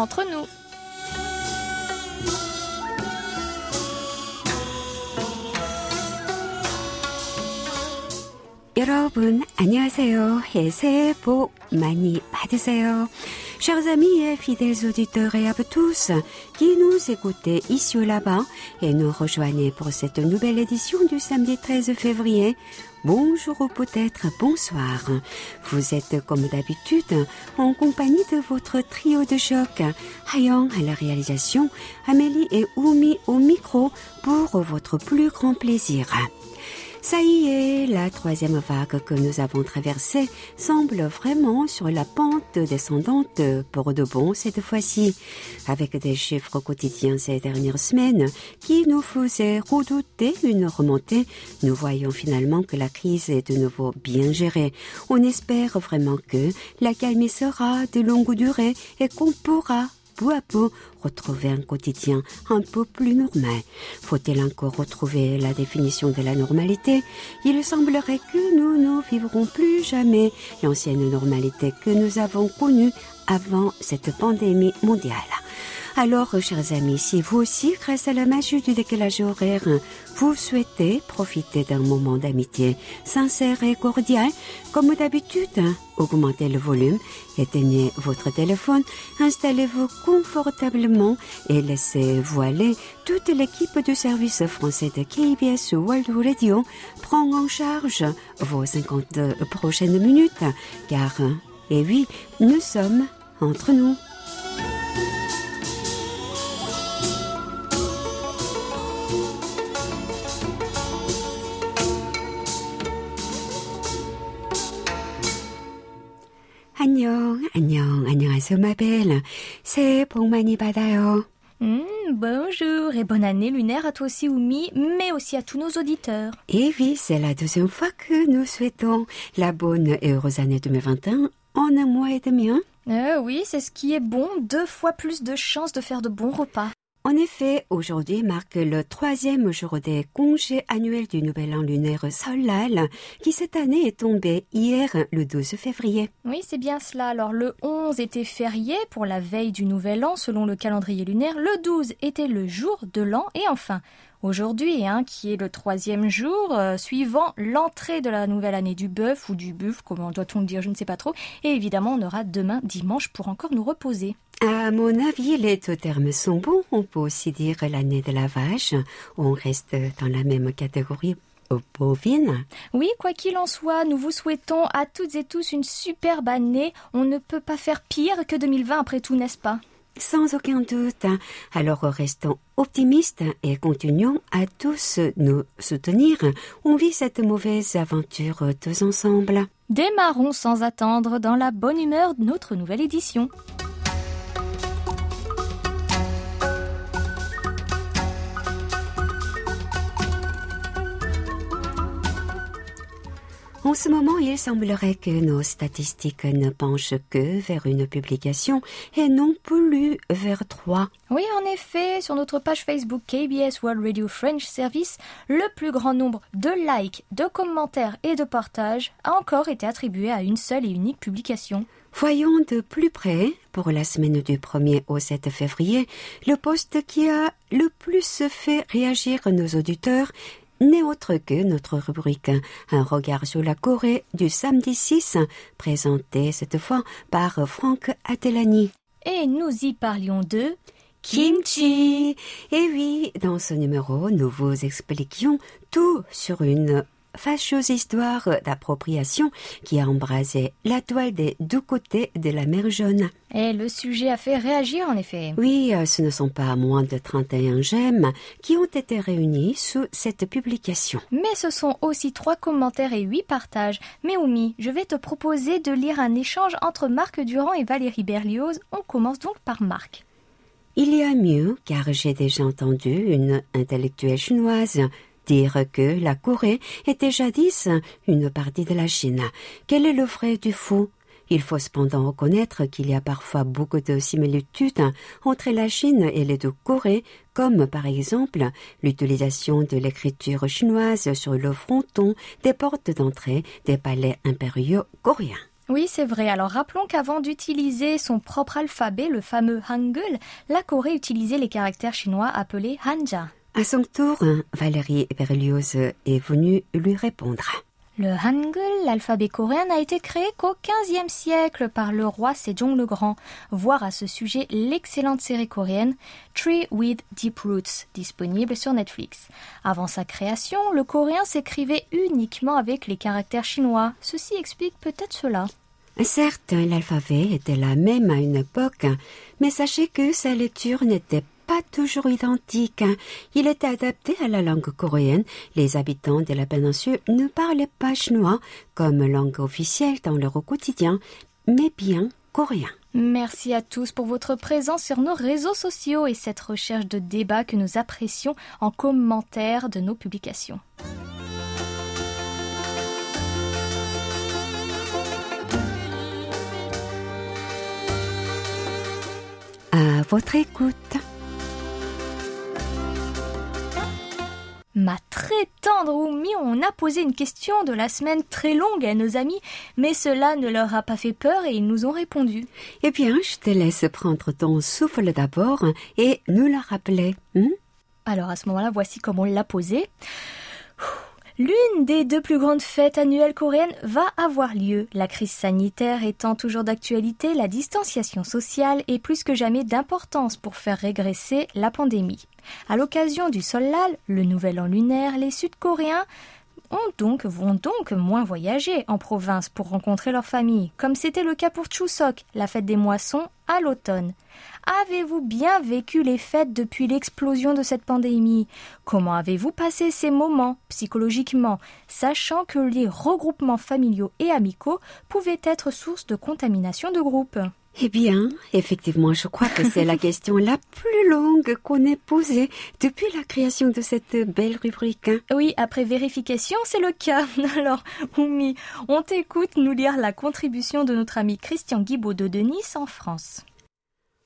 entre nous. Chers amis et fidèles auditeurs et à tous qui nous écoutez ici ou là-bas et nous rejoignez pour cette nouvelle édition du samedi 13 février, Bonjour ou peut-être bonsoir. Vous êtes comme d'habitude en compagnie de votre trio de choc. Hayang à la réalisation, Amélie et Oumi au micro pour votre plus grand plaisir. Ça y est, la troisième vague que nous avons traversée semble vraiment sur la pente descendante pour de bon cette fois-ci, avec des chiffres quotidiens ces dernières semaines qui nous faisaient redouter une remontée. Nous voyons finalement que la crise est de nouveau bien gérée. On espère vraiment que la calme sera de longue durée et qu'on pourra peu à peu retrouver un quotidien un peu plus normal. Faut-il encore retrouver la définition de la normalité? Il semblerait que nous ne vivrons plus jamais l'ancienne normalité que nous avons connue avant cette pandémie mondiale. Alors, chers amis, si vous aussi, grâce à la magie du décalage horaire, vous souhaitez profiter d'un moment d'amitié sincère et cordial, comme d'habitude, augmentez le volume, éteignez votre téléphone, installez-vous confortablement et laissez-vous aller. Toute l'équipe du service français de KBS World Radio prend en charge vos 50 prochaines minutes, car, et oui, nous sommes entre nous. 안녕, 안녕, 안녕하세요, ma belle. 새해 복 많이 받아요. Hmm, bonjour et bonne année lunaire à toi aussi, Oumi, mais aussi à tous nos auditeurs. Et oui, c'est la deuxième fois que nous souhaitons la bonne et heureuse année 2021 en un mois et demi. Hein? Euh, oui, c'est ce qui est bon, deux fois plus de chances de faire de bons repas. En effet, aujourd'hui marque le troisième jour des congés annuels du Nouvel An lunaire Solal, qui cette année est tombé hier, le 12 février. Oui, c'est bien cela. Alors, le 11 était férié pour la veille du Nouvel An selon le calendrier lunaire. Le 12 était le jour de l'an. Et enfin, aujourd'hui, hein, qui est le troisième jour, euh, suivant l'entrée de la nouvelle année du bœuf ou du buff, comment doit-on le dire, je ne sais pas trop. Et évidemment, on aura demain dimanche pour encore nous reposer. À mon avis, les deux termes sont bons. On peut aussi dire l'année de la vache. On reste dans la même catégorie bovine. Oui, quoi qu'il en soit, nous vous souhaitons à toutes et tous une superbe année. On ne peut pas faire pire que 2020 après tout, n'est-ce pas? Sans aucun doute. Alors restons optimistes et continuons à tous nous soutenir. On vit cette mauvaise aventure tous ensemble. Démarrons sans attendre dans la bonne humeur de notre nouvelle édition. En ce moment, il semblerait que nos statistiques ne penchent que vers une publication et non plus vers trois. Oui, en effet, sur notre page Facebook KBS World Radio French Service, le plus grand nombre de likes, de commentaires et de partages a encore été attribué à une seule et unique publication. Voyons de plus près, pour la semaine du 1er au 7 février, le poste qui a le plus fait réagir nos auditeurs n'est autre que notre rubrique Un regard sur la Corée du samedi 6, présenté cette fois par Franck Atelani. Et nous y parlions de Kimchi. Et oui, dans ce numéro, nous vous expliquions tout sur une fâcheuse histoire d'appropriation qui a embrasé la toile des deux côtés de la mer jaune. Et le sujet a fait réagir en effet. Oui, euh, ce ne sont pas moins de 31 j'aime qui ont été réunis sous cette publication. Mais ce sont aussi trois commentaires et huit partages. Mais Oumi, je vais te proposer de lire un échange entre Marc Durand et Valérie Berlioz. On commence donc par Marc. Il y a mieux, car j'ai déjà entendu une intellectuelle chinoise dire que la Corée était jadis une partie de la Chine. Quel est le vrai du faux? Il faut cependant reconnaître qu'il y a parfois beaucoup de similitudes entre la Chine et les deux Corées, comme par exemple l'utilisation de l'écriture chinoise sur le fronton des portes d'entrée des palais impériaux coréens. Oui, c'est vrai. Alors rappelons qu'avant d'utiliser son propre alphabet, le fameux Hangul, la Corée utilisait les caractères chinois appelés Hanja. À son tour, Valérie Berlioz est venue lui répondre. Le Hangul, l'alphabet coréen, n'a été créé qu'au XVe siècle par le roi Sejong le Grand. Voir à ce sujet l'excellente série coréenne Tree with Deep Roots, disponible sur Netflix. Avant sa création, le coréen s'écrivait uniquement avec les caractères chinois. Ceci explique peut-être cela. Certes, l'alphabet était la même à une époque, mais sachez que sa lecture n'était pas toujours identique. Il était adapté à la langue coréenne. Les habitants de la péninsule ne parlaient pas chinois comme langue officielle dans leur quotidien, mais bien coréen. Merci à tous pour votre présence sur nos réseaux sociaux et cette recherche de débat que nous apprécions en commentaire de nos publications. À votre écoute. Ma très tendre Oumi, on a posé une question de la semaine très longue à nos amis, mais cela ne leur a pas fait peur et ils nous ont répondu. Eh bien, je te laisse prendre ton souffle d'abord et nous la rappeler. Hein? Alors à ce moment-là, voici comment on l'a posé. L'une des deux plus grandes fêtes annuelles coréennes va avoir lieu. La crise sanitaire étant toujours d'actualité, la distanciation sociale est plus que jamais d'importance pour faire régresser la pandémie. À l'occasion du Solal, le nouvel an lunaire, les Sud-Coréens ont donc, vont donc moins voyager en province pour rencontrer leur famille, comme c'était le cas pour Chuseok, la fête des moissons, à l'automne. Avez-vous bien vécu les fêtes depuis l'explosion de cette pandémie? Comment avez-vous passé ces moments psychologiquement, sachant que les regroupements familiaux et amicaux pouvaient être source de contamination de groupe? Eh bien, effectivement, je crois que c'est la question la plus longue qu'on ait posée depuis la création de cette belle rubrique. Hein. Oui, après vérification, c'est le cas. Alors, Oumi, on t'écoute nous lire la contribution de notre ami Christian Guibaud de Nice en France.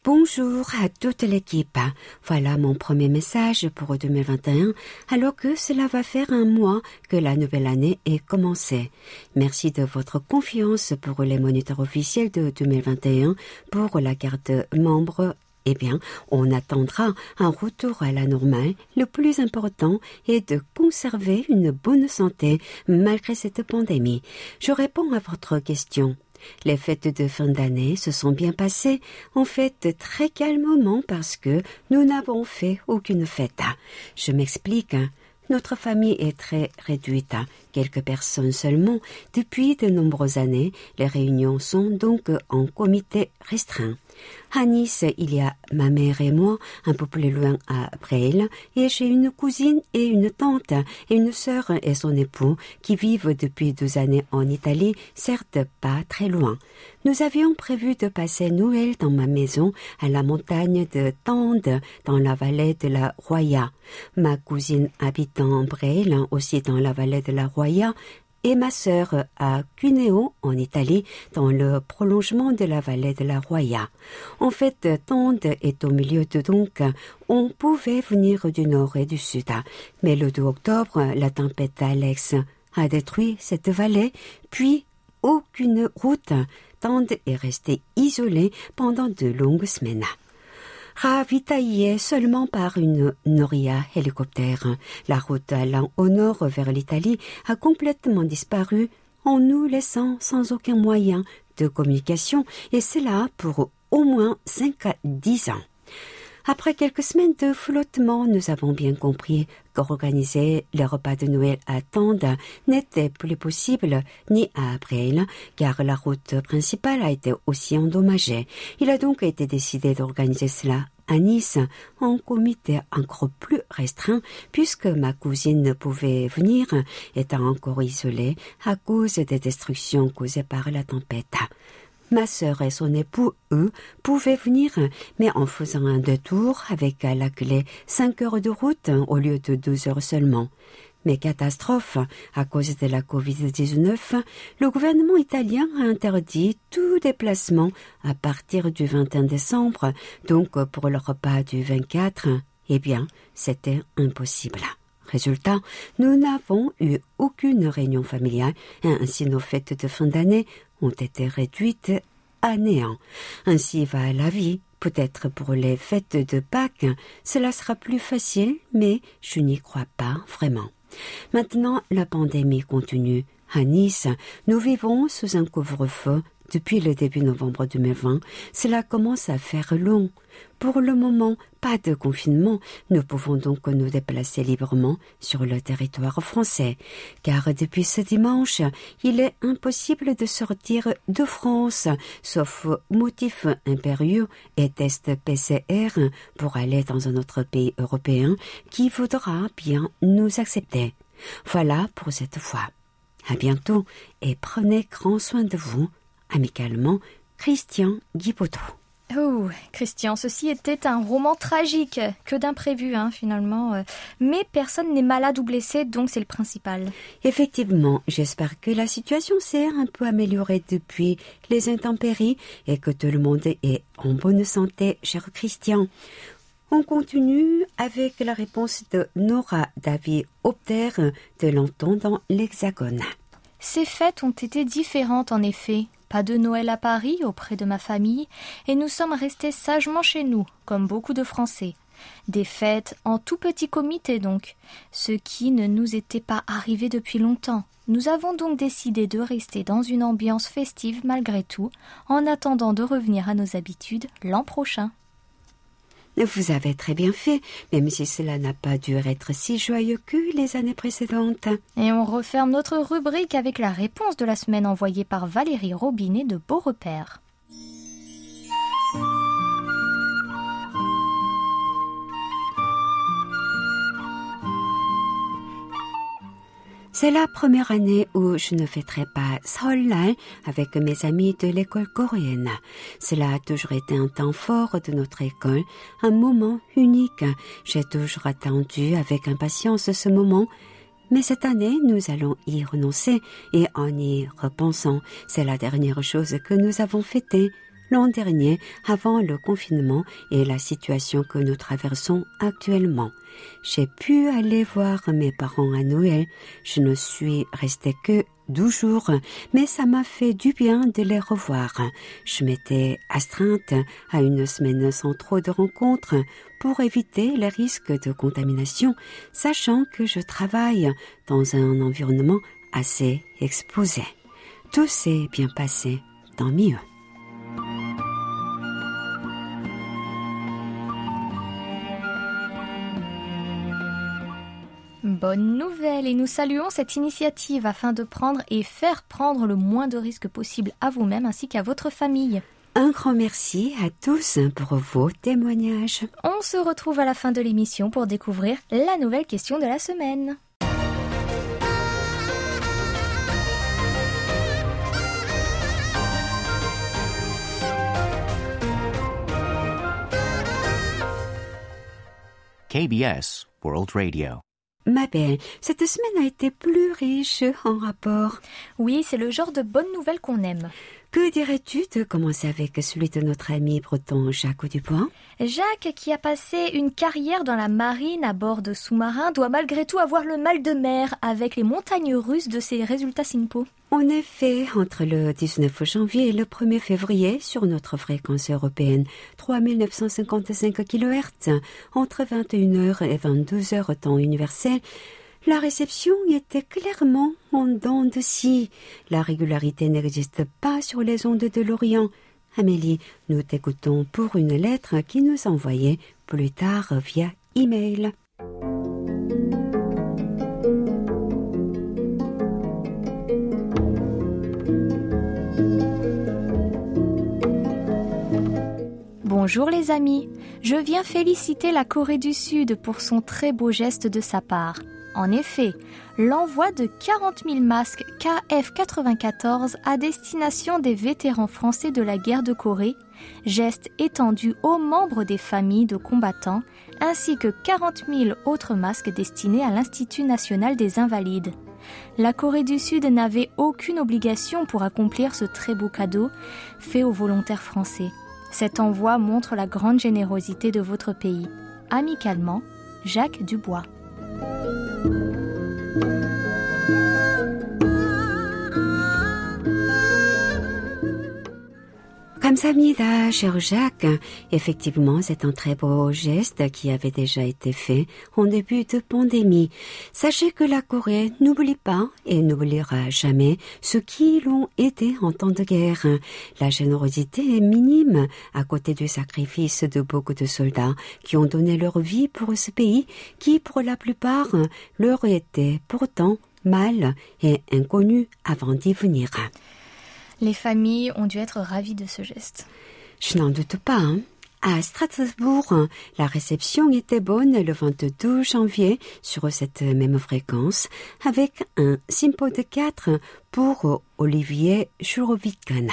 Bonjour à toute l'équipe. Voilà mon premier message pour 2021, alors que cela va faire un mois que la nouvelle année est commencée. Merci de votre confiance pour les moniteurs officiels de 2021, pour la carte membre eh bien, on attendra un retour à la normale. Le plus important est de conserver une bonne santé malgré cette pandémie. Je réponds à votre question. Les fêtes de fin d'année se sont bien passées, en fait très calmement parce que nous n'avons fait aucune fête. Je m'explique. Notre famille est très réduite, quelques personnes seulement. Depuis de nombreuses années, les réunions sont donc en comité restreint. À Nice, il y a ma mère et moi, un peu plus loin à Breil, et j'ai une cousine et une tante, et une sœur et son époux, qui vivent depuis deux années en Italie, certes pas très loin. Nous avions prévu de passer Noël dans ma maison à la montagne de Tende, dans la vallée de la Roya. Ma cousine habitant en aussi dans la vallée de la Roya, et ma sœur à Cuneo, en Italie, dans le prolongement de la vallée de la Roya. En fait, Tende est au milieu de donc, on pouvait venir du nord et du sud. Mais le 2 octobre, la tempête Alex a détruit cette vallée, puis aucune route. Tende est restée isolée pendant de longues semaines ravitaillé seulement par une Noria hélicoptère. La route allant au nord vers l'Italie a complètement disparu en nous laissant sans aucun moyen de communication et cela pour au moins cinq à dix ans. Après quelques semaines de flottement, nous avons bien compris qu'organiser les repas de Noël à Tende n'était plus possible ni à Abril, car la route principale a été aussi endommagée. Il a donc été décidé d'organiser cela à Nice en comité encore plus restreint puisque ma cousine ne pouvait venir étant encore isolée à cause des destructions causées par la tempête. Ma sœur et son époux, eux, pouvaient venir, mais en faisant un détour avec à la clé cinq heures de route au lieu de deux heures seulement. Mais catastrophe, à cause de la Covid-19, le gouvernement italien a interdit tout déplacement à partir du 21 décembre, donc pour le repas du 24, eh bien, c'était impossible. Résultat, nous n'avons eu aucune réunion familiale, ainsi nos fêtes de fin d'année ont été réduites à néant. Ainsi va la vie. Peut-être pour les fêtes de Pâques, cela sera plus facile, mais je n'y crois pas vraiment. Maintenant, la pandémie continue. À Nice, nous vivons sous un couvre-feu depuis le début novembre 2020, cela commence à faire long. Pour le moment, pas de confinement. Nous pouvons donc nous déplacer librement sur le territoire français. Car depuis ce dimanche, il est impossible de sortir de France, sauf motif impérieux et test PCR pour aller dans un autre pays européen qui voudra bien nous accepter. Voilà pour cette fois. À bientôt et prenez grand soin de vous amicalement Christian Guipoteau. Oh, Christian, ceci était un roman tragique, que d'imprévu hein, finalement. Mais personne n'est malade ou blessé, donc c'est le principal. Effectivement, j'espère que la situation s'est un peu améliorée depuis les intempéries et que tout le monde est en bonne santé, cher Christian. On continue avec la réponse de Nora David Opter de Lanton dans l'Hexagone. Ces fêtes ont été différentes en effet pas de Noël à Paris auprès de ma famille, et nous sommes restés sagement chez nous, comme beaucoup de Français. Des fêtes en tout petit comité donc, ce qui ne nous était pas arrivé depuis longtemps. Nous avons donc décidé de rester dans une ambiance festive malgré tout, en attendant de revenir à nos habitudes l'an prochain. Vous avez très bien fait, même si cela n'a pas dû être si joyeux que les années précédentes. Et on referme notre rubrique avec la réponse de la semaine envoyée par Valérie Robinet de Beaurepaire. C'est la première année où je ne fêterai pas Seollal avec mes amis de l'école coréenne. Cela a toujours été un temps fort de notre école, un moment unique. J'ai toujours attendu avec impatience ce moment. Mais cette année, nous allons y renoncer et en y repensant, c'est la dernière chose que nous avons fêtée l'an dernier avant le confinement et la situation que nous traversons actuellement. J'ai pu aller voir mes parents à Noël. Je ne suis restée que douze jours, mais ça m'a fait du bien de les revoir. Je m'étais astreinte à une semaine sans trop de rencontres pour éviter les risques de contamination, sachant que je travaille dans un environnement assez exposé. Tout s'est bien passé, tant mieux. Bonne nouvelle et nous saluons cette initiative afin de prendre et faire prendre le moins de risques possible à vous-même ainsi qu'à votre famille. Un grand merci à tous pour vos témoignages. On se retrouve à la fin de l'émission pour découvrir la nouvelle question de la semaine. KBS World Radio. Ma belle, cette semaine a été plus riche en rapports. Oui, c'est le genre de bonne nouvelle qu'on aime. Que dirais-tu de commencer avec celui de notre ami breton Jacques Dubois Jacques, qui a passé une carrière dans la marine à bord de sous-marins, doit malgré tout avoir le mal de mer avec les montagnes russes de ses résultats SINPO. En effet, entre le 19 janvier et le 1er février, sur notre fréquence européenne, 3955 kHz, entre 21h et 22h temps universel, la réception était clairement en dents de scie. La régularité n'existe pas sur les ondes de l'Orient. Amélie, nous t'écoutons pour une lettre qui nous envoyée plus tard via email. Bonjour les amis, je viens féliciter la Corée du Sud pour son très beau geste de sa part. En effet, l'envoi de 40 000 masques KF-94 à destination des vétérans français de la guerre de Corée, geste étendu aux membres des familles de combattants, ainsi que 40 000 autres masques destinés à l'Institut national des invalides. La Corée du Sud n'avait aucune obligation pour accomplir ce très beau cadeau fait aux volontaires français. Cet envoi montre la grande générosité de votre pays. Amicalement, Jacques Dubois. Thank you. 감사합니다, cher Jacques. Effectivement, c'est un très beau geste qui avait déjà été fait en début de pandémie. Sachez que la Corée n'oublie pas et n'oubliera jamais ceux qui l'ont été en temps de guerre. La générosité est minime à côté du sacrifice de beaucoup de soldats qui ont donné leur vie pour ce pays qui, pour la plupart, leur était pourtant mal et inconnu avant d'y venir. Les familles ont dû être ravies de ce geste. Je n'en doute pas. hein. À Strasbourg, la réception était bonne le 22 janvier sur cette même fréquence avec un simpo de 4 pour Olivier Jurovikan.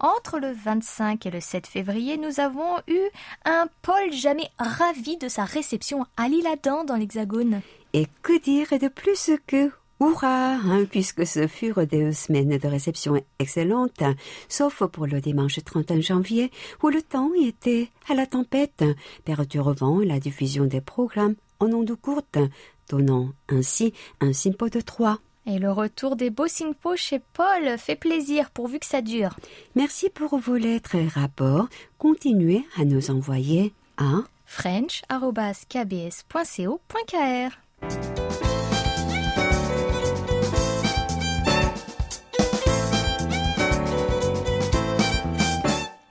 Entre le 25 et le 7 février, nous avons eu un Paul jamais ravi de sa réception à l'Île-Adam dans l'Hexagone. Et que dire de plus que Hurrah, hein, puisque ce furent des semaines de réception excellentes, sauf pour le dimanche 31 janvier, où le temps était à la tempête, perturbant la diffusion des programmes en ondes courtes, donnant ainsi un simpo de 3. Et le retour des beaux simpo chez Paul fait plaisir pourvu que ça dure. Merci pour vos lettres et rapports. Continuez à nous envoyer à french.kbs.co.kr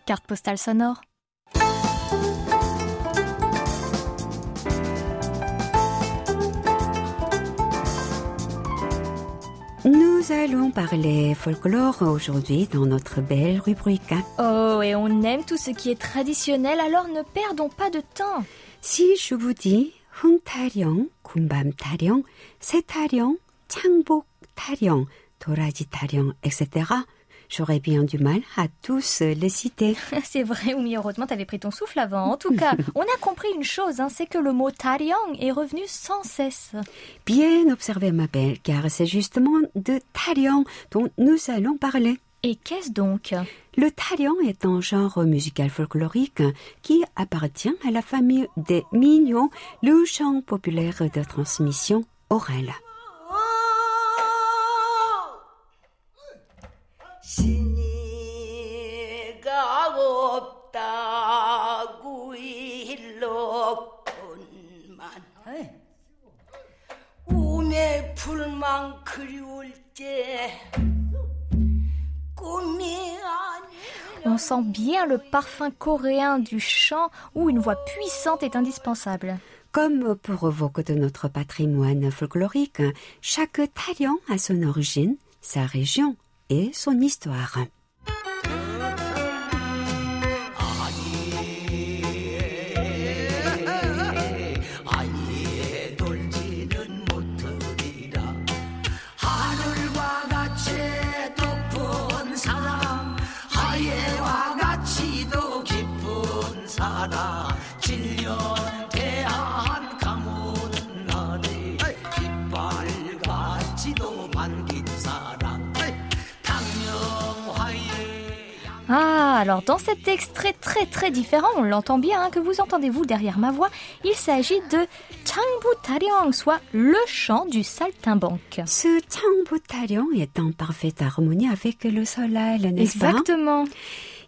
Carte postale sonore. Nous allons parler folklore aujourd'hui dans notre belle rubrique. Oh, et on aime tout ce qui est traditionnel, alors ne perdons pas de temps. Si je vous dis 흥타령, 군밤타령, 새타령, 창복타령, 도라지타령, etc., j'aurais bien du mal à tous les citer. C'est vrai, Oumi, heureusement t'avais pris ton souffle avant. En tout cas, on a compris une chose, hein, c'est que le mot Taryang est revenu sans cesse. Bien observé, ma belle, car c'est justement de taryang dont nous allons parler. Et qu'est-ce donc? Le taryang est un genre musical folklorique qui appartient à la famille des mignons, le chant populaire de transmission orale. 신이가 없다고 일렀건만 우매 풀만 그리울 때 꿈이 아니 On sent bien le parfum coréen du chant où une voix puissante est indispensable. Comme pour évoquer de notre patrimoine folklorique, chaque taryang a son origine, sa région et son histoire. Ah, alors dans cet extrait très très différent, on l'entend bien, hein, que vous entendez-vous derrière ma voix, il s'agit de Changbu Taryang, soit le chant du saltimbanque. Ce Changbu taryang est en parfaite harmonie avec le soleil, n'est-ce pas? Exactement.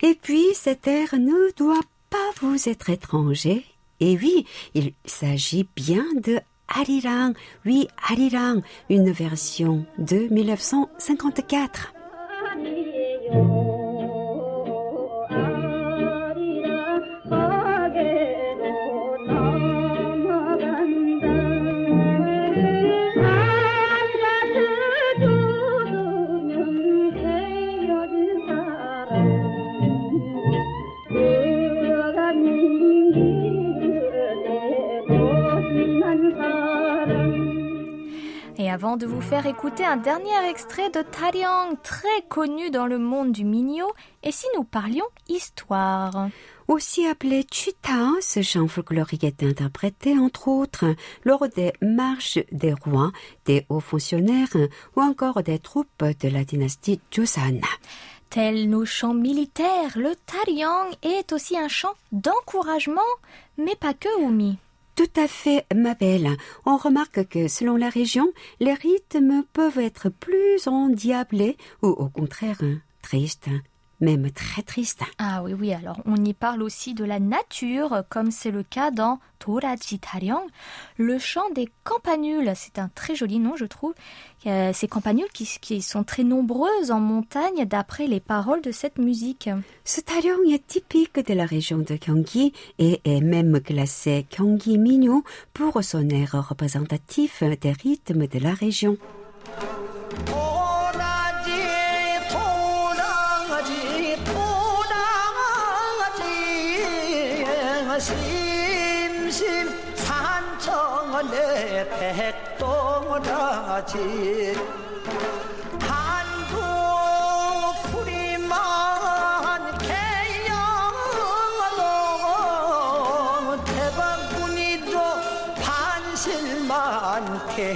Et puis, cet air ne doit pas vous être étranger. Et oui, il s'agit bien de Arirang. Oui, Arirang, une version de 1954. Avant de vous faire écouter un dernier extrait de Taryang, très connu dans le monde du minyo, et si nous parlions histoire? Aussi appelé Chuta, ce chant folklorique est interprété entre autres lors des marches des rois, des hauts fonctionnaires ou encore des troupes de la dynastie Joseon. Tels nos chants militaires, le Taryang est aussi un chant d'encouragement, mais pas que, Oumi. Tout à fait, ma belle. On remarque que selon la région, les rythmes peuvent être plus endiablés ou au contraire tristes. Même très triste. Ah oui, oui, alors on y parle aussi de la nature, comme c'est le cas dans Toraji Taryang, le chant des campanules. C'est un très joli nom, je trouve. Euh, ces campanules qui, qui sont très nombreuses en montagne d'après les paroles de cette musique. Ce taryong est typique de la région de Gyeonggi et est même classé Gyeonggi Minyo pour son air représentatif des rythmes de la région. 도 백도라지 한국 풀이만 개영도 대박군이도 반실만 개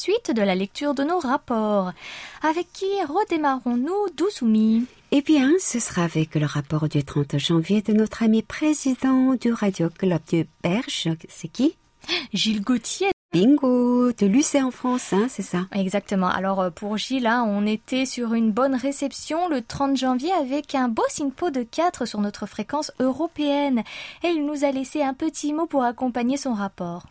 Suite de la lecture de nos rapports. Avec qui redémarrons-nous, Doussoumi Eh bien, ce sera avec le rapport du 30 janvier de notre ami président du Radio Club du Berge. C'est qui? Gilles Gauthier. Bingo De Lucé en France, hein, c'est ça? Exactement. Alors euh, pour Gilles, hein, on était sur une bonne réception le 30 janvier avec un beau SINPO de 4 sur notre fréquence européenne. Et il nous a laissé un petit mot pour accompagner son rapport.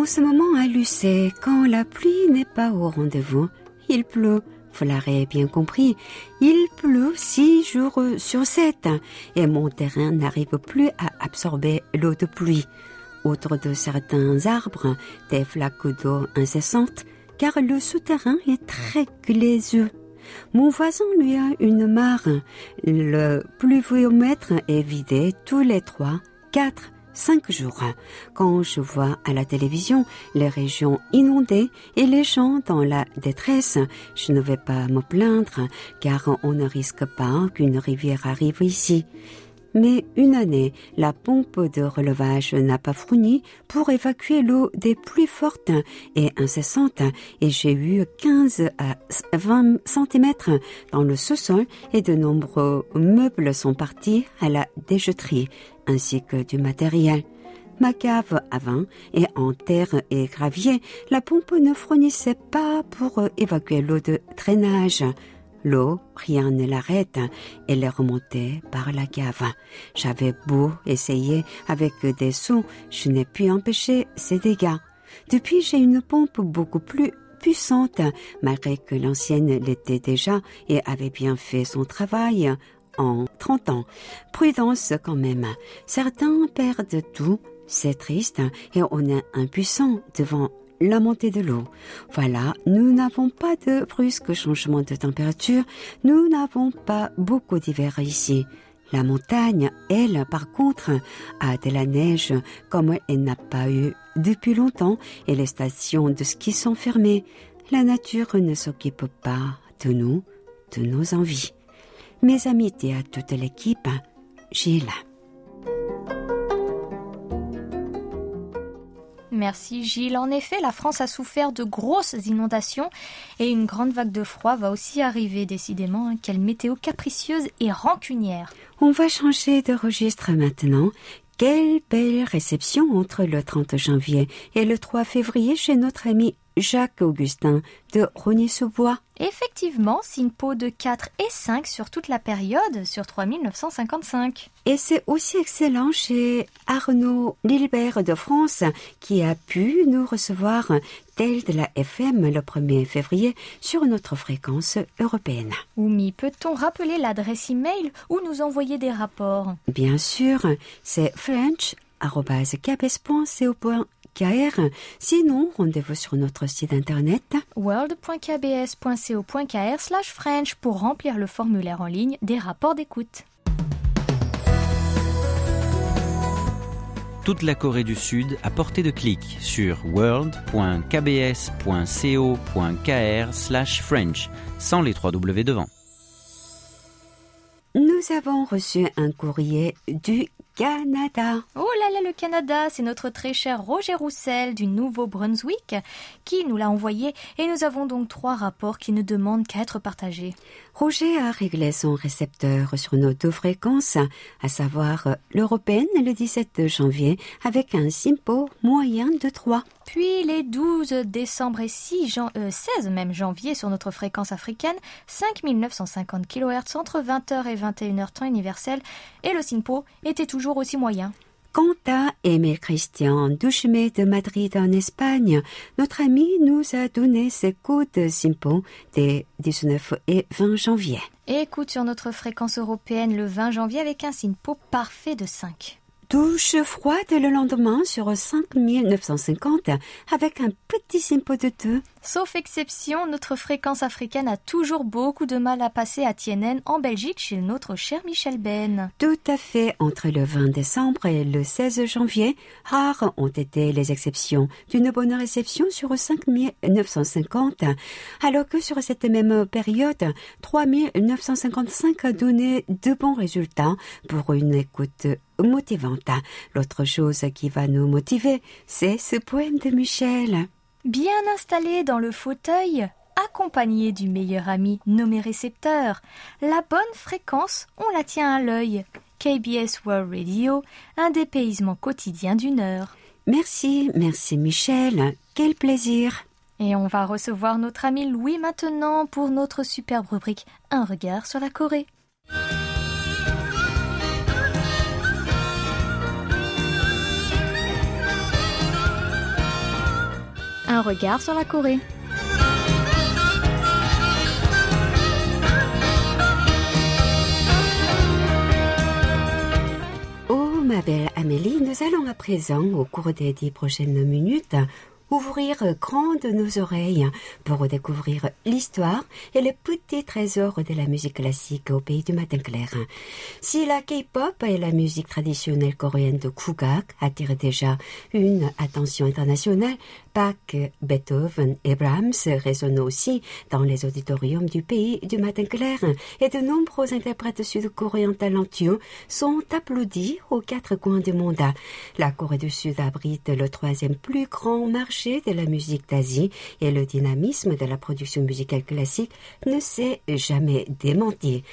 En ce moment à Lucé, quand la pluie n'est pas au rendez-vous, il pleut. Vous l'aurez bien compris, il pleut six jours sur sept et mon terrain n'arrive plus à absorber l'eau de pluie. Outre de certains arbres, des flaques d'eau incessantes, car le souterrain est très glaiseux. Mon voisin lui a une mare. Le pluviomètre est vidé tous les trois, quatre, cinq jours. Quand je vois à la télévision les régions inondées et les gens dans la détresse, je ne vais pas me plaindre car on ne risque pas qu'une rivière arrive ici. Mais une année, la pompe de relevage n'a pas fourni pour évacuer l'eau des pluies fortes et incessantes et j'ai eu 15 à 20 centimètres dans le sous-sol et de nombreux meubles sont partis à la déchetterie ainsi que du matériel. Ma cave à vin et en terre et gravier, la pompe ne fournissait pas pour évacuer l'eau de drainage. L'eau, rien ne l'arrête. Elle est remontée par la cave. J'avais beau essayer avec des seaux, je n'ai pu empêcher ces dégâts. Depuis, j'ai une pompe beaucoup plus puissante, malgré que l'ancienne l'était déjà et avait bien fait son travail en 30 ans. Prudence quand même. Certains perdent tout. C'est triste et on est impuissant devant la montée de l'eau. Voilà, nous n'avons pas de brusques changements de température, nous n'avons pas beaucoup d'hiver ici. La montagne, elle, par contre, a de la neige comme elle n'a pas eu depuis longtemps et les stations de ski sont fermées. La nature ne s'occupe pas de nous, de nos envies. Mes amitiés à toute l'équipe, Gilles. Merci Gilles. En effet, la France a souffert de grosses inondations et une grande vague de froid va aussi arriver décidément. hein. Quelle météo capricieuse et rancunière. On va changer de registre maintenant. Quelle belle réception entre le 30 janvier et le 3 février chez notre ami Jacques Augustin de Rogny-sous-Bois. Effectivement, SINPO de 4 et 5 sur toute la période, sur 3955. Et c'est aussi excellent chez Arnaud Lilbert de France qui a pu nous recevoir tel de la FM le 1er février sur notre fréquence européenne. Oumi, peut-on rappeler l'adresse email ou nous envoyer des rapports? Bien sûr, c'est Sinon, rendez-vous sur notre site internet. world.kbs.co.kr slash French pour remplir le formulaire en ligne des rapports d'écoute. toute la Corée du Sud à portée de clic sur world.kbs.co.kr/french sans les trois W devant. Nous avons reçu un courrier du Canada. Oh là là, le Canada, c'est notre très cher Roger Roussel du Nouveau-Brunswick qui nous l'a envoyé et nous avons donc trois rapports qui ne demandent qu'à être partagés. Roger a réglé son récepteur sur nos deux fréquences, à savoir euh, l'européenne le 17 janvier avec un simpo moyen de 3. Puis les 12 décembre et 6 jan- euh, 16 même janvier sur notre fréquence africaine, 5950 kHz entre 20h et 21h temps universel et le SINPO était toujours aussi moyen. Quant à Aimé Christian Duchemet de Madrid en Espagne, notre ami nous a donné ses codes simpo des 19 et 20 janvier. Et écoute sur notre fréquence européenne le 20 janvier avec un SINPO parfait de 5. Douche froide le lendemain sur 5950 avec un petit simpo de 2. Sauf exception, notre fréquence africaine a toujours beaucoup de mal à passer à Tienen en Belgique chez notre cher Michel Ben. Tout à fait entre le 20 décembre et le 16 janvier, rares ont été les exceptions d'une bonne réception sur 5950, alors que sur cette même période, 3955 a donné de bons résultats pour une écoute motivante. L'autre chose qui va nous motiver, c'est ce poème de Michel. Bien installé dans le fauteuil, accompagné du meilleur ami nommé récepteur, la bonne fréquence, on la tient à l'œil. KBS World Radio, un dépaysement quotidien d'une heure. Merci, merci Michel. Quel plaisir. Et on va recevoir notre ami Louis maintenant pour notre superbe rubrique Un regard sur la Corée. Un regard sur la Corée. Oh, ma belle Amélie, nous allons à présent, au cours des dix prochaines minutes, ouvrir grandes nos oreilles pour découvrir l'histoire et les petits trésors de la musique classique au pays du matin clair. Si la K-pop et la musique traditionnelle coréenne de Kugak attirent déjà une attention internationale, Bach, Beethoven et Brahms résonnent aussi dans les auditoriums du pays du matin clair et de nombreux interprètes sud-coréens talentueux sont applaudis aux quatre coins du monde. La Corée du Sud abrite le troisième plus grand marché de la musique d'Asie et le dynamisme de la production musicale classique ne s'est jamais démenti.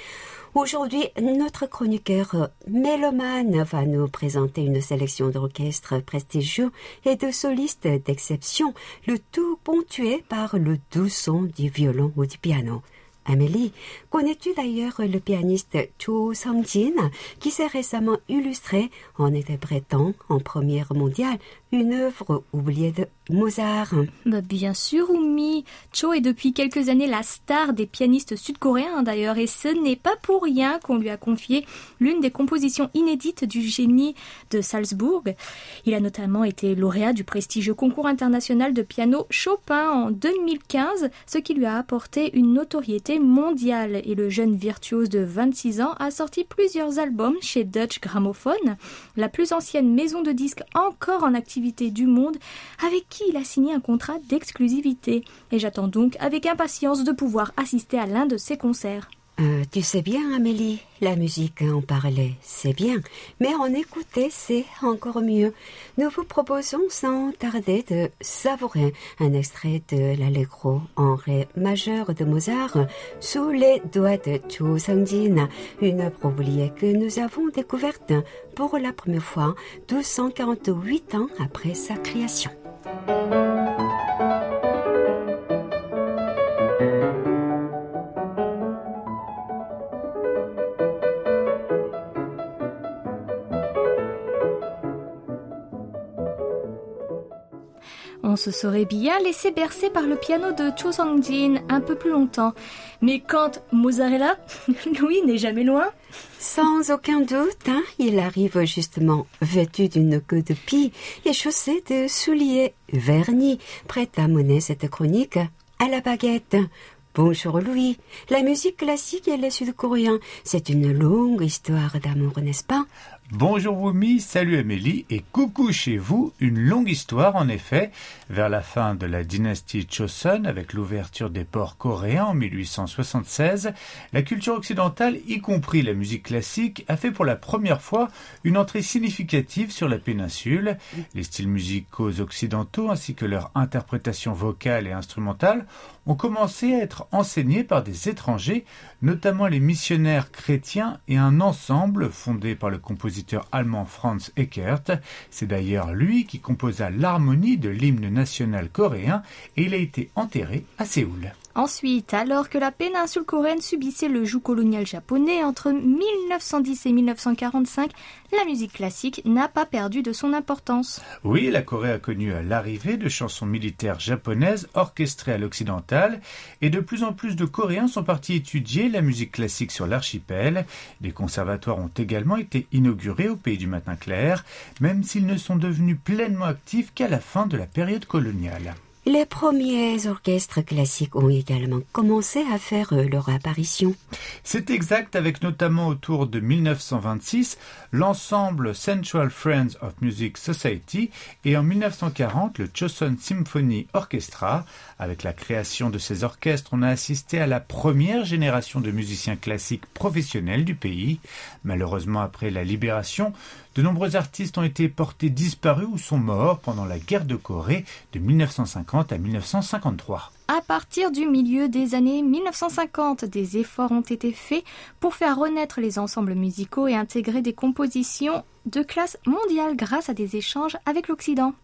Aujourd'hui, notre chroniqueur mélomane va nous présenter une sélection d'orchestres prestigieux et de solistes d'exception, le tout ponctué par le doux son du violon ou du piano. Amélie, connais-tu d'ailleurs le pianiste Cho Sung-jin qui s'est récemment illustré en interprétant en première mondiale une œuvre oubliée de Mozart Bah, bien sûr, Oumi. Cho est depuis quelques années la star des pianistes sud-coréens d'ailleurs, et ce n'est pas pour rien qu'on lui a confié l'une des compositions inédites du génie de Salzbourg. Il a notamment été lauréat du prestigieux concours international de piano Chopin en 2015, ce qui lui a apporté une notoriété mondiale. Et le jeune virtuose de 26 ans a sorti plusieurs albums chez Dutch Gramophone, la plus ancienne maison de disques encore en activité du monde, avec qui il a signé un contrat d'exclusivité. Et j'attends donc avec impatience de pouvoir assister à l'un de ses concerts. Euh, tu sais bien, Amélie, la musique en parler, c'est bien, mais en écouter, c'est encore mieux. Nous vous proposons sans tarder de savourer un extrait de l'Allegro en ré majeur de Mozart sous les doigts de Cho Sang-jin, une œuvre oubliée que nous avons découverte pour la première fois 1248 ans après sa création. On se serait bien laissé bercer par le piano de Cho Sang-jin un peu plus longtemps. Mais quand là, Louis n'est jamais loin. Sans aucun doute, hein, il arrive justement vêtu d'une queue de pie et chaussé de souliers vernis, prêt à mener cette chronique à la baguette. Bonjour Louis. La musique classique et les sud-coréens, c'est une longue histoire d'amour, n'est-ce pas? Bonjour Wumi, salut Amélie et coucou chez vous. Une longue histoire en effet. Vers la fin de la dynastie Choson, avec l'ouverture des ports coréens en 1876, la culture occidentale, y compris la musique classique, a fait pour la première fois une entrée significative sur la péninsule. Les styles musicaux occidentaux ainsi que leur interprétation vocale et instrumentale ont commencé à être enseignés par des étrangers, notamment les missionnaires chrétiens et un ensemble fondé par le compositeur allemand Franz Eckert. C'est d'ailleurs lui qui composa l'harmonie de l'hymne national coréen et il a été enterré à Séoul. Ensuite, alors que la péninsule coréenne subissait le joug colonial japonais entre 1910 et 1945, la musique classique n'a pas perdu de son importance. Oui, la Corée a connu l'arrivée de chansons militaires japonaises orchestrées à l'occidental et de plus en plus de Coréens sont partis étudier la musique classique sur l'archipel. Des conservatoires ont également été inaugurés au pays du matin clair, même s'ils ne sont devenus pleinement actifs qu'à la fin de la période coloniale. Les premiers orchestres classiques ont également commencé à faire euh, leur apparition. C'est exact avec notamment autour de 1926 l'ensemble Central Friends of Music Society et en 1940 le Chosun Symphony Orchestra. Avec la création de ces orchestres, on a assisté à la première génération de musiciens classiques professionnels du pays. Malheureusement, après la libération, de nombreux artistes ont été portés disparus ou sont morts pendant la guerre de Corée de 1950 à 1953. À partir du milieu des années 1950, des efforts ont été faits pour faire renaître les ensembles musicaux et intégrer des compositions de classe mondiale grâce à des échanges avec l'Occident.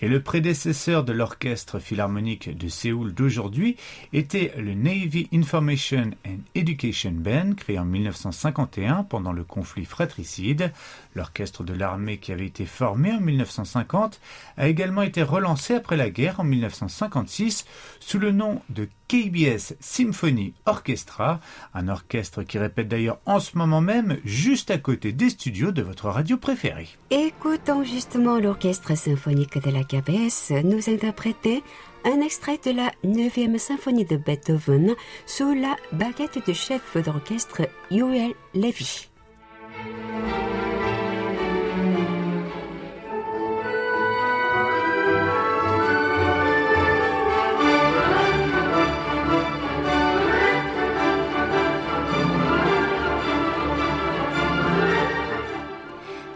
Et le prédécesseur de l'orchestre philharmonique de Séoul d'aujourd'hui était le Navy Information and Education Band, créé en 1951 pendant le conflit fratricide. L'orchestre de l'armée qui avait été formé en 1950 a également été relancé après la guerre en 1956 sous le nom de KBS Symphony Orchestra, un orchestre qui répète d'ailleurs en ce moment même juste à côté des studios de votre radio préférée. Écoutons justement l'orchestre symphonique de la KBS nous interpréter un extrait de la 9e symphonie de Beethoven sous la baguette du chef d'orchestre Yoel Levy.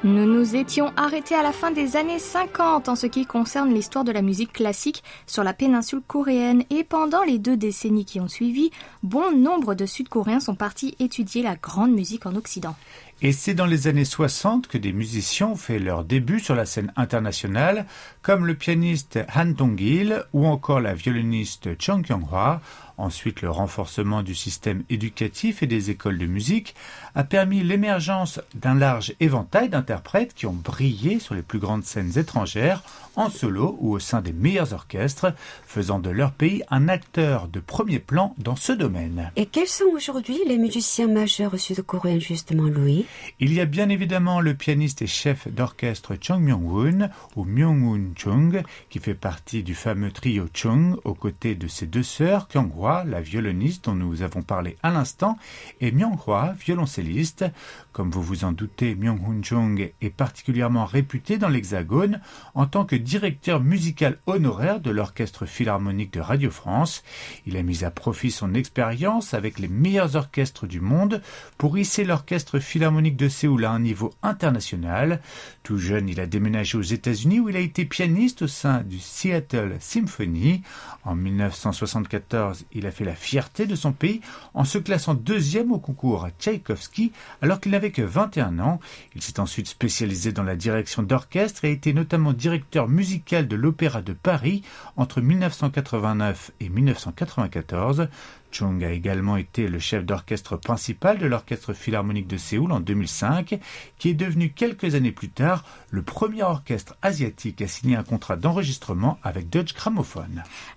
Nous nous étions arrêtés à la fin des années 50 en ce qui concerne l'histoire de la musique classique sur la péninsule coréenne et pendant les deux décennies qui ont suivi, bon nombre de Sud-Coréens sont partis étudier la grande musique en Occident. Et c'est dans les années 60 que des musiciens ont fait leur début sur la scène internationale, comme le pianiste Han Dong-il ou encore la violoniste Chung Kyung-hwa. Ensuite, le renforcement du système éducatif et des écoles de musique a permis l'émergence d'un large éventail d'interprètes qui ont brillé sur les plus grandes scènes étrangères, en solo ou au sein des meilleurs orchestres, faisant de leur pays un acteur de premier plan dans ce domaine. Et quels sont aujourd'hui les musiciens majeurs sud-coréens justement, Louis? Il y a bien évidemment le pianiste et chef d'orchestre Chung Myung-woon ou Myung-woon Chung, qui fait partie du fameux trio Chung aux côtés de ses deux sœurs, Kyung-hwa, la violoniste dont nous avons parlé à l'instant, et Myung-hwa, violoncelliste. Comme vous vous en doutez, Myung-woon Chung est particulièrement réputé dans l'Hexagone en tant que directeur musical honoraire de l'Orchestre Philharmonique de Radio France. Il a mis à profit son expérience avec les meilleurs orchestres du monde pour hisser l'Orchestre Philharmonique de Séoul à un niveau international. Tout jeune, il a déménagé aux États-Unis où il a été pianiste au sein du Seattle Symphony. En 1974, il a fait la fierté de son pays en se classant deuxième au concours Tchaïkovski alors qu'il n'avait que 21 ans. Il s'est ensuite spécialisé dans la direction d'orchestre et a été notamment directeur musical de l'Opéra de Paris entre 1989 et 1994. Chung a également été le chef d'orchestre principal de l'Orchestre Philharmonique de Séoul en 2005, qui est devenu quelques années plus tard le premier orchestre asiatique à signer un contrat d'enregistrement avec Deutsche Grammophon.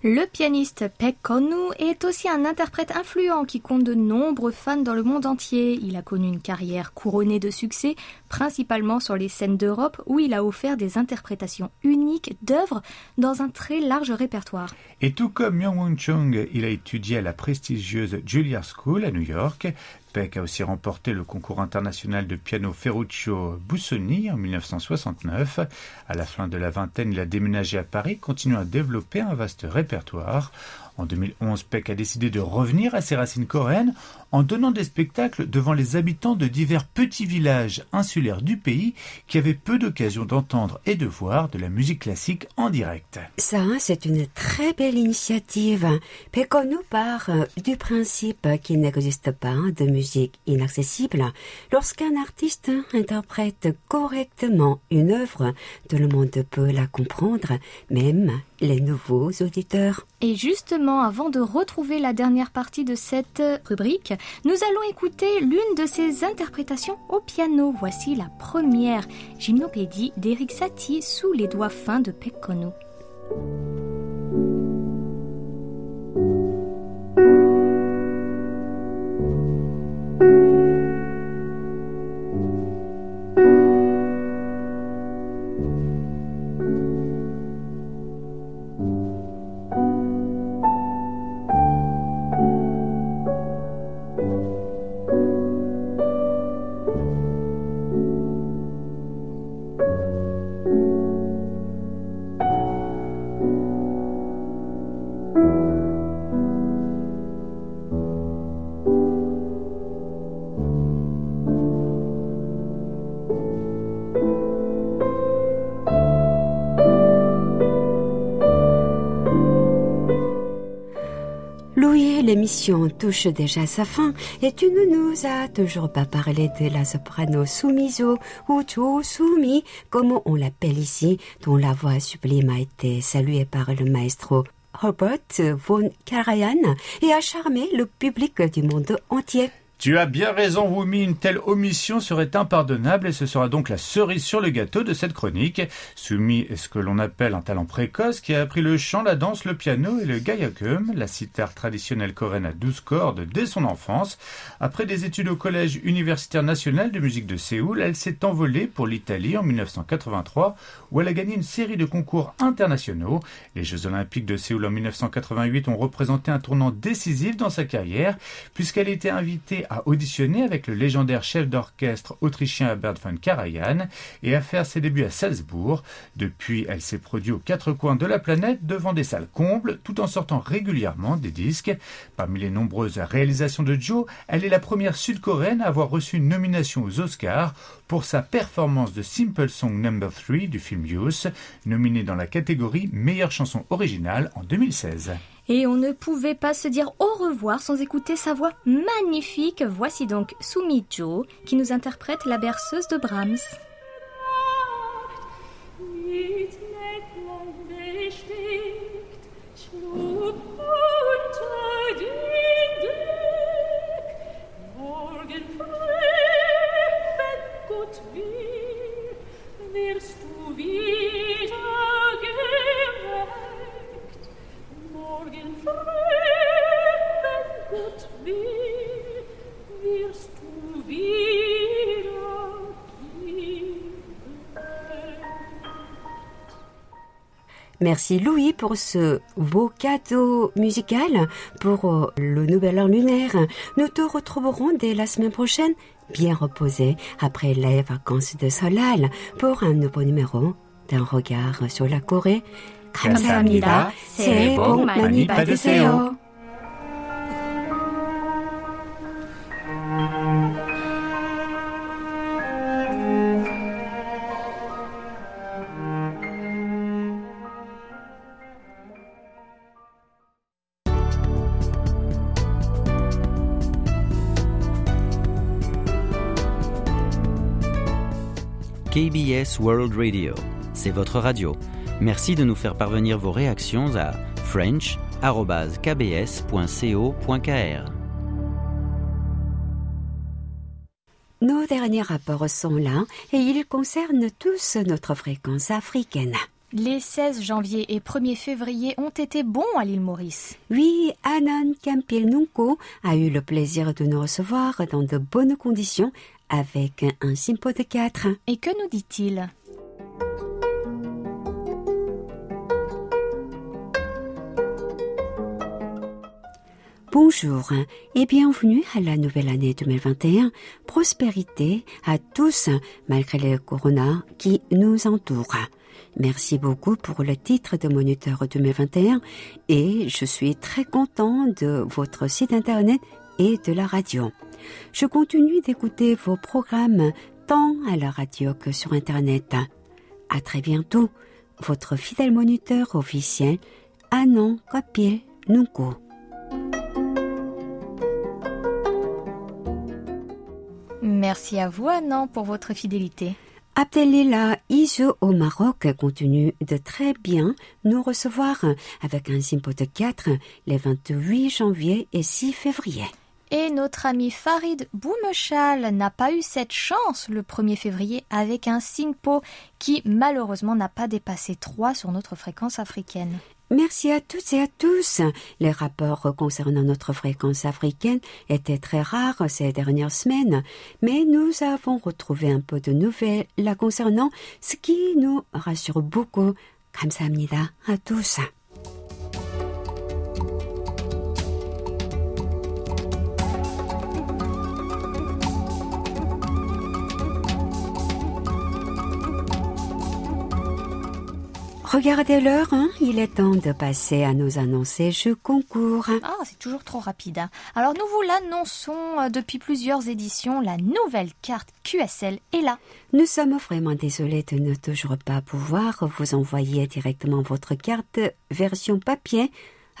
Le pianiste Pek Konu est aussi un interprète influent qui compte de nombreux fans dans le monde entier. Il a connu une carrière couronnée de succès, principalement sur les scènes d'Europe où il a offert des interprétations uniques d'œuvres dans un très large répertoire. Et tout comme Myung-Woon Chung, il a étudié à la prestigieuse Juilliard School à New York. Peck a aussi remporté le concours international de piano Ferruccio Busoni en 1969. À la fin de la vingtaine, il a déménagé à Paris, continuant à développer un vaste répertoire. En 2011, Peck a décidé de revenir à ses racines coréennes en donnant des spectacles devant les habitants de divers petits villages insulaires du pays qui avaient peu d'occasion d'entendre et de voir de la musique classique en direct. Ça, c'est une très belle initiative. Péco nous part euh, du principe qu'il n'existe pas de musique inaccessible. Lorsqu'un artiste interprète correctement une œuvre, tout le monde peut la comprendre, même les nouveaux auditeurs. Et justement, avant de retrouver la dernière partie de cette rubrique, nous allons écouter l'une de ses interprétations au piano. Voici la première gymnopédie d'Eric Satie sous les doigts fins de Pekkono. L'émission touche déjà sa fin et tu ne nous as toujours pas parlé de la soprano Sumizo ou Sumi, comme on l'appelle ici, dont la voix sublime a été saluée par le maestro Herbert von Karajan et a charmé le public du monde entier. Tu as bien raison, Wumi, une telle omission serait impardonnable et ce sera donc la cerise sur le gâteau de cette chronique. Sumi est ce que l'on appelle un talent précoce qui a appris le chant, la danse, le piano et le gayakum, la sitar traditionnelle coréenne à 12 cordes dès son enfance. Après des études au collège universitaire national de musique de Séoul, elle s'est envolée pour l'Italie en 1983 où elle a gagné une série de concours internationaux. Les Jeux olympiques de Séoul en 1988 ont représenté un tournant décisif dans sa carrière puisqu'elle était invitée à auditionner avec le légendaire chef d'orchestre autrichien Herbert von Karajan et à faire ses débuts à Salzbourg. Depuis, elle s'est produite aux quatre coins de la planète devant des salles combles tout en sortant régulièrement des disques. Parmi les nombreuses réalisations de Joe, elle est la première sud-coréenne à avoir reçu une nomination aux Oscars pour sa performance de Simple Song No. 3 du film Youth, nominée dans la catégorie meilleure chanson originale en 2016. Et on ne pouvait pas se dire au revoir sans écouter sa voix magnifique. Voici donc Sumi Jo qui nous interprète la berceuse de Brahms. Merci Louis pour ce beau cadeau musical pour euh, le nouvel an lunaire. Nous te retrouverons dès la semaine prochaine, bien reposé après les vacances de Solal, pour un nouveau numéro d'un regard sur la Corée. 감사합니다. 새해 복 많이 받으세요. KBS World Radio, c'est votre radio. Merci de nous faire parvenir vos réactions à french.kbs.co.kr. Nos derniers rapports sont là et ils concernent tous notre fréquence africaine. Les 16 janvier et 1er février ont été bons à l'île Maurice. Oui, Anan Kampil Nunko a eu le plaisir de nous recevoir dans de bonnes conditions avec un simpo de quatre. Et que nous dit-il? Bonjour et bienvenue à la nouvelle année 2021. Prospérité à tous malgré le corona qui nous entoure. Merci beaucoup pour le titre de moniteur 2021 et je suis très content de votre site internet et de la radio. Je continue d'écouter vos programmes tant à la radio que sur internet. À très bientôt. Votre fidèle moniteur officiel, Anon Kapil Nunko. Merci à vous, Annan, pour votre fidélité. Abdelila Iso au Maroc continue de très bien nous recevoir avec un simpo de 4 les 28 janvier et 6 février. Et notre ami Farid Boumechal n'a pas eu cette chance le 1er février avec un SINPO qui malheureusement n'a pas dépassé 3 sur notre fréquence africaine. Merci à toutes et à tous. Les rapports concernant notre fréquence africaine étaient très rares ces dernières semaines, mais nous avons retrouvé un peu de nouvelles la concernant, ce qui nous rassure beaucoup. 감사합니다 à tous. Regardez l'heure, hein, il est temps de passer à nos annoncer jeux concours. Ah, c'est toujours trop rapide. hein. Alors nous vous l'annonçons euh, depuis plusieurs éditions, la nouvelle carte QSL est là. Nous sommes vraiment désolés de ne toujours pas pouvoir vous envoyer directement votre carte version papier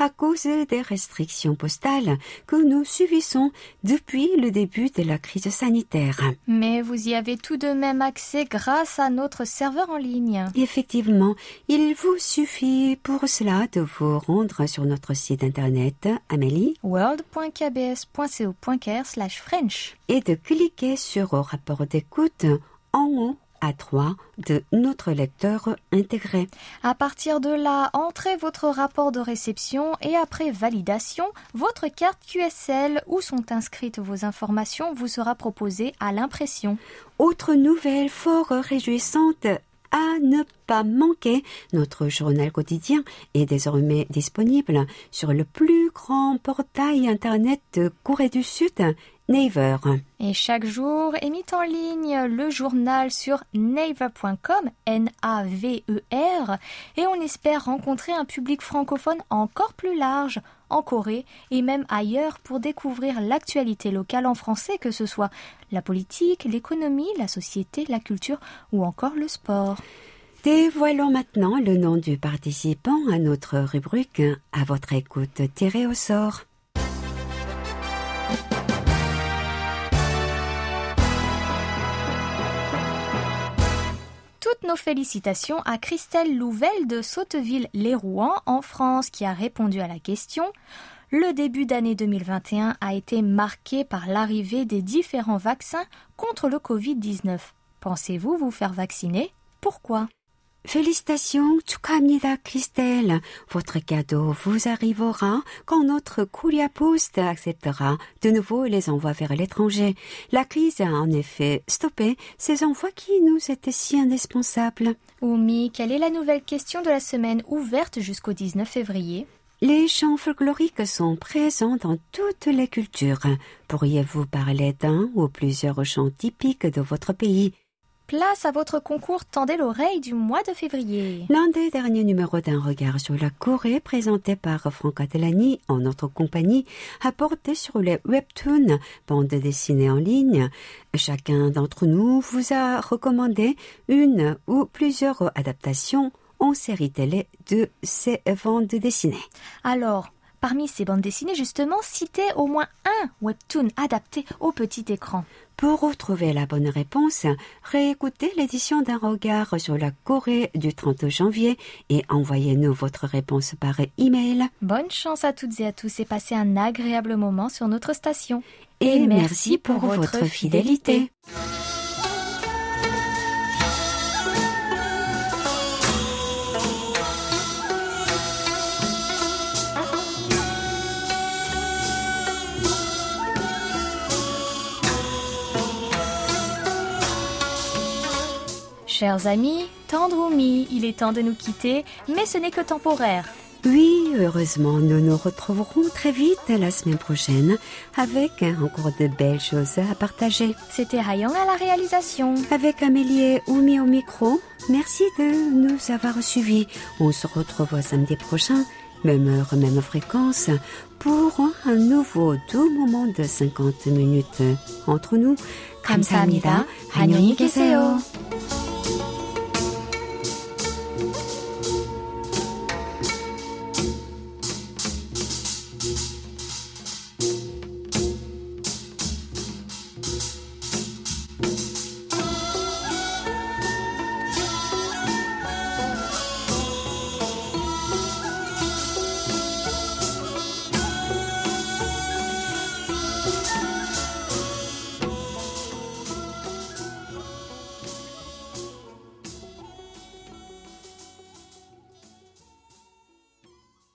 à cause des restrictions postales que nous subissons depuis le début de la crise sanitaire. Mais vous y avez tout de même accès grâce à notre serveur en ligne. Effectivement, il vous suffit pour cela de vous rendre sur notre site internet Amélie world.kbs.co.kr slash French. et de cliquer sur au rapport d'écoute en haut à 3 de notre lecteur intégré. À partir de là, entrez votre rapport de réception et après validation, votre carte QSL où sont inscrites vos informations vous sera proposée à l'impression. Autre nouvelle fort réjouissante à ne pas manquer, notre journal quotidien est désormais disponible sur le plus grand portail internet de Corée du Sud, Naver. Et chaque jour est mis en ligne le journal sur naver.com, N-A-V-E-R, et on espère rencontrer un public francophone encore plus large en Corée et même ailleurs pour découvrir l'actualité locale en français, que ce soit la politique, l'économie, la société, la culture ou encore le sport. Dévoilons maintenant le nom du participant à notre rubrique à votre écoute tirée au sort. Toutes nos félicitations à Christelle Louvel de Sotteville-les-Rouen en France qui a répondu à la question. Le début d'année 2021 a été marqué par l'arrivée des différents vaccins contre le Covid-19. Pensez-vous vous faire vacciner? Pourquoi? Félicitations, 축하합니다, Christelle. Votre cadeau vous arrivera quand notre courrier poste acceptera de nouveau les envois vers l'étranger. La crise a en effet stoppé ces envois qui nous étaient si indispensables. Oumi, quelle est la nouvelle question de la semaine ouverte jusqu'au 19 février Les chants folkloriques sont présents dans toutes les cultures. Pourriez-vous parler d'un ou plusieurs chants typiques de votre pays Place à votre concours Tendez l'oreille du mois de février. L'un des derniers numéros d'un regard sur la Corée présenté par Franck Adelani en notre compagnie a porté sur les webtoons, bandes dessinées en ligne. Chacun d'entre nous vous a recommandé une ou plusieurs adaptations en série télé de ces bandes dessinées. Alors, parmi ces bandes dessinées, justement, citez au moins un webtoon adapté au petit écran. Pour retrouver la bonne réponse, réécoutez l'édition d'un regard sur la Corée du 30 janvier et envoyez-nous votre réponse par email. Bonne chance à toutes et à tous et passez un agréable moment sur notre station. Et, merci pour, votre fidélité. Chers amis, tendre ou mi, il est temps de nous quitter, mais ce n'est que temporaire. Oui, heureusement, nous nous retrouverons très vite la semaine prochaine avec encore de belles choses à partager. C'était Hayang à la réalisation. Avec Amélie et Oumi au micro, merci de nous avoir suivis. On se retrouve samedi prochain, même heure, même fréquence, pour un nouveau doux moment de 50 minutes entre nous. 감사합니다. 안녕히 계세요. 계세요.